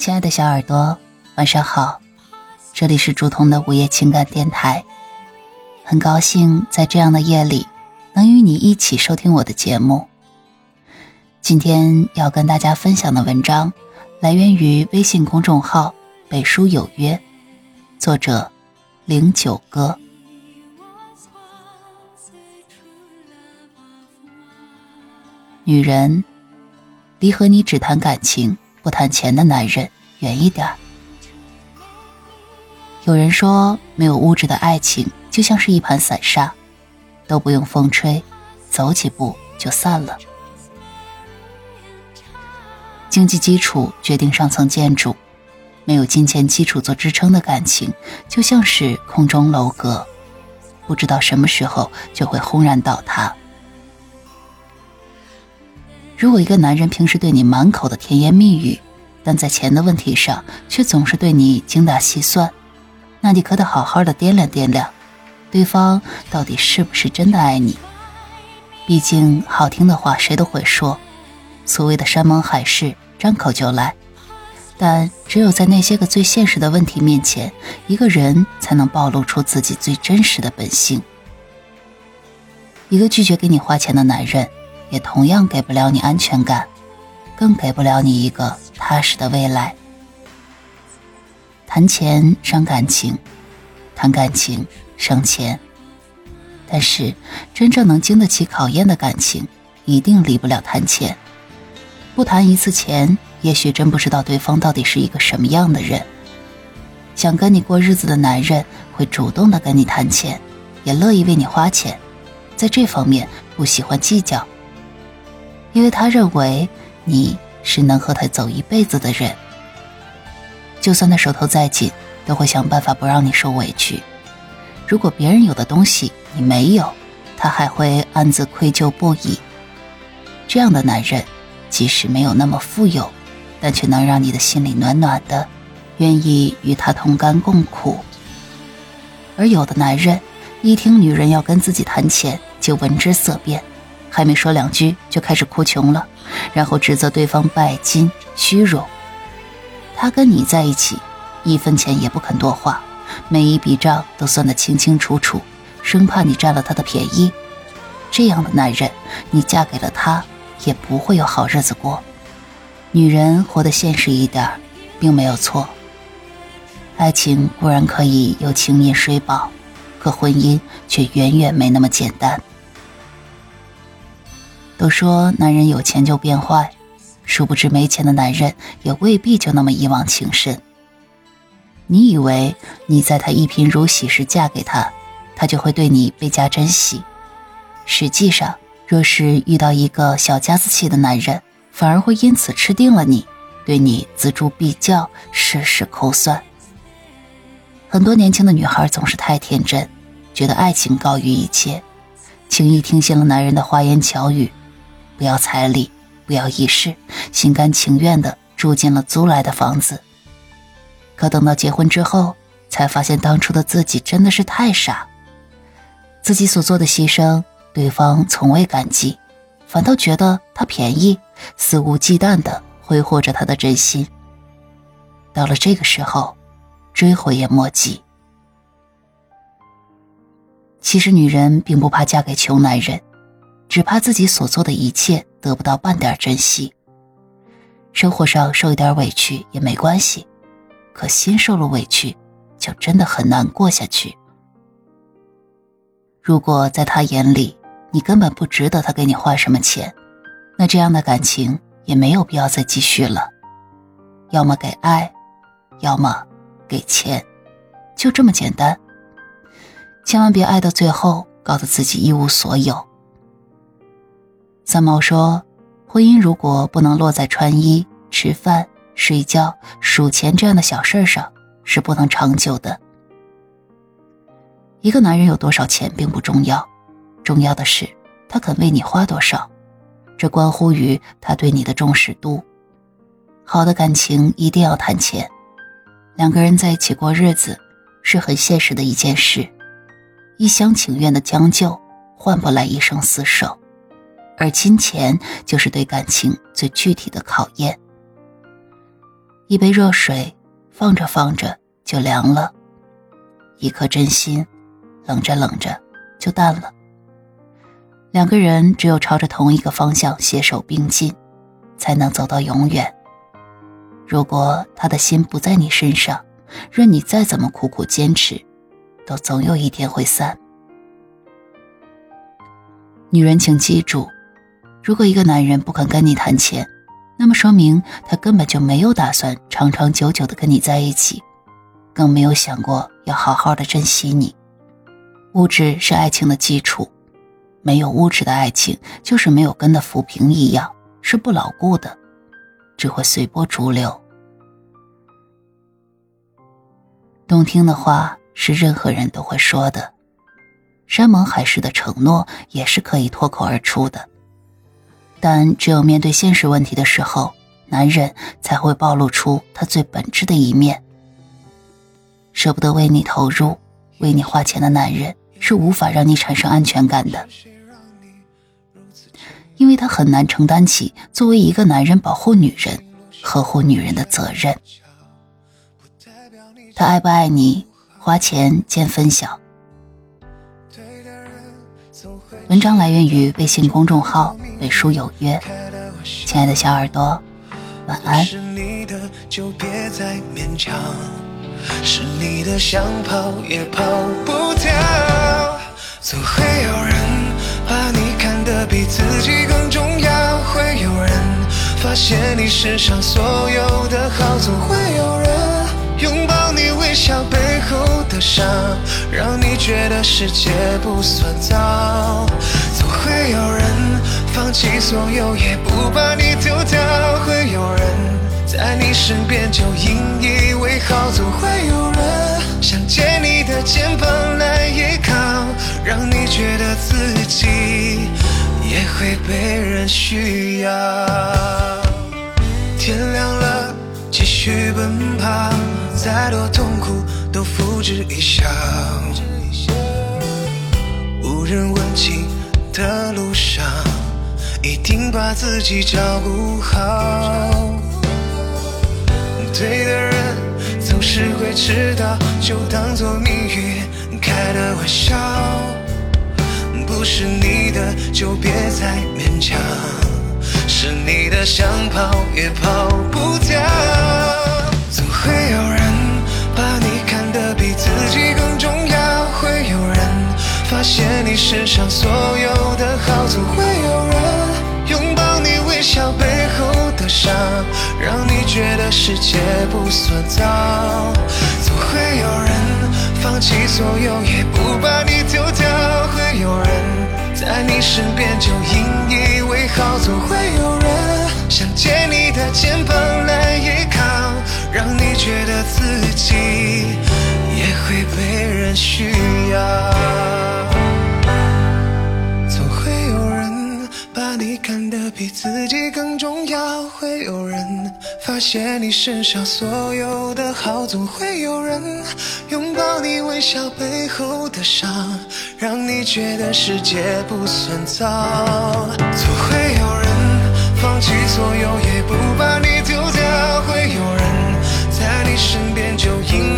亲爱的小耳朵，晚上好，这里是竹筒的午夜情感电台，很高兴在这样的夜里能与你一起收听我的节目。今天要跟大家分享的文章来源于微信公众号“北书有约”，作者零九哥。女人，离和你只谈感情不谈钱的男人远一点。有人说，没有物质的爱情就像是一盘散沙，都不用风吹，走几步就散了。经济基础决定上层建筑，没有金钱基础做支撑的感情，就像是空中楼阁，不知道什么时候就会轰然倒塌。如果一个男人平时对你满口的甜言蜜语，但在钱的问题上却总是对你精打细算，那你可得好好的掂量掂量，对方到底是不是真的爱你？毕竟好听的话谁都会说，所谓的山盟海誓张口就来，但只有在那些个最现实的问题面前，一个人才能暴露出自己最真实的本性。一个拒绝给你花钱的男人。也同样给不了你安全感，更给不了你一个踏实的未来。谈钱伤感情，谈感情伤钱。但是，真正能经得起考验的感情，一定离不了谈钱。不谈一次钱，也许真不知道对方到底是一个什么样的人。想跟你过日子的男人，会主动的跟你谈钱，也乐意为你花钱，在这方面不喜欢计较。因为他认为你是能和他走一辈子的人，就算他手头再紧，都会想办法不让你受委屈。如果别人有的东西你没有，他还会暗自愧疚不已。这样的男人，即使没有那么富有，但却能让你的心里暖暖的，愿意与他同甘共苦。而有的男人，一听女人要跟自己谈钱，就闻之色变。还没说两句就开始哭穷了，然后指责对方拜金虚荣。他跟你在一起，一分钱也不肯多花，每一笔账都算得清清楚楚，生怕你占了他的便宜。这样的男人，你嫁给了他，也不会有好日子过。女人活得现实一点，并没有错。爱情固然可以有情面水饱，可婚姻却远远没那么简单。都说男人有钱就变坏，殊不知没钱的男人也未必就那么一往情深。你以为你在他一贫如洗时嫁给他，他就会对你倍加珍惜？实际上，若是遇到一个小家子气的男人，反而会因此吃定了你，对你锱铢必较，事事抠算。很多年轻的女孩总是太天真，觉得爱情高于一切，轻易听信了男人的花言巧语。不要彩礼，不要仪式，心甘情愿的住进了租来的房子。可等到结婚之后，才发现当初的自己真的是太傻。自己所做的牺牲，对方从未感激，反倒觉得他便宜，肆无忌惮的挥霍着他的真心。到了这个时候，追悔也莫及。其实，女人并不怕嫁给穷男人。只怕自己所做的一切得不到半点珍惜。生活上受一点委屈也没关系，可心受了委屈，就真的很难过下去。如果在他眼里你根本不值得他给你花什么钱，那这样的感情也没有必要再继续了。要么给爱，要么给钱，就这么简单。千万别爱到最后，搞得自己一无所有。三毛说：“婚姻如果不能落在穿衣、吃饭、睡觉、数钱这样的小事上，是不能长久的。一个男人有多少钱并不重要，重要的是他肯为你花多少，这关乎于他对你的重视度。好的感情一定要谈钱，两个人在一起过日子是很现实的一件事，一厢情愿的将就换不来一生厮守。”而金钱就是对感情最具体的考验。一杯热水放着放着就凉了，一颗真心冷着冷着就淡了。两个人只有朝着同一个方向携手并进，才能走到永远。如果他的心不在你身上，任你再怎么苦苦坚持，都总有一天会散。女人，请记住，如果一个男人不肯跟你谈钱，那么说明他根本就没有打算长长久久的跟你在一起，更没有想过要好好的珍惜你。物质是爱情的基础。没有物质的爱情，就是没有根的浮萍一样，是不牢固的，只会随波逐流。动听的话是任何人都会说的，山盟海誓的承诺也是可以脱口而出的。但只有面对现实问题的时候，男人才会暴露出他最本质的一面。舍不得为你投入、为你花钱的男人。是无法让你产生安全感的，因为他很难承担起作为一个男人保护女人、呵护女人的责任。他爱不爱你，花钱见分晓。文章来源于微信公众号“北书有约”，亲爱的小耳朵，晚安。是你的就别再勉强是你的，想跑也跑不掉。总会有人把你看得比自己更重要，会有人发现你身上所有的好，总会有人拥抱你微笑背后的伤，让你觉得世界不算糟。总会有人放弃所有也不把你丢掉，会有人。在你身边就引以为豪，总会有人想借你的肩膀来依靠，让你觉得自己也会被人需要。天亮了，继续奔跑，再多痛苦都付之一笑。无人问津的路上，一定把自己照顾好。对的人总是会迟到，就当作命运开的玩笑。不是你的就别再勉强，是你的想跑也跑不掉。总会有人把你看得比自己更重要，会有人发现你身上所有的好，总会有人笑背后的伤。让你觉得世界不算糟，总会有人放弃所有也不把你丢掉，会有人在你身边就引以为豪，总会有人想借你的肩膀来依靠，让你觉得自己也会被人需要。你看得比自己更重要会有人发现你身上所有的好总会有人拥抱你微笑背后的伤让你觉得世界不算糟总会有人放弃所有也不把你丢掉会有人在你身边就引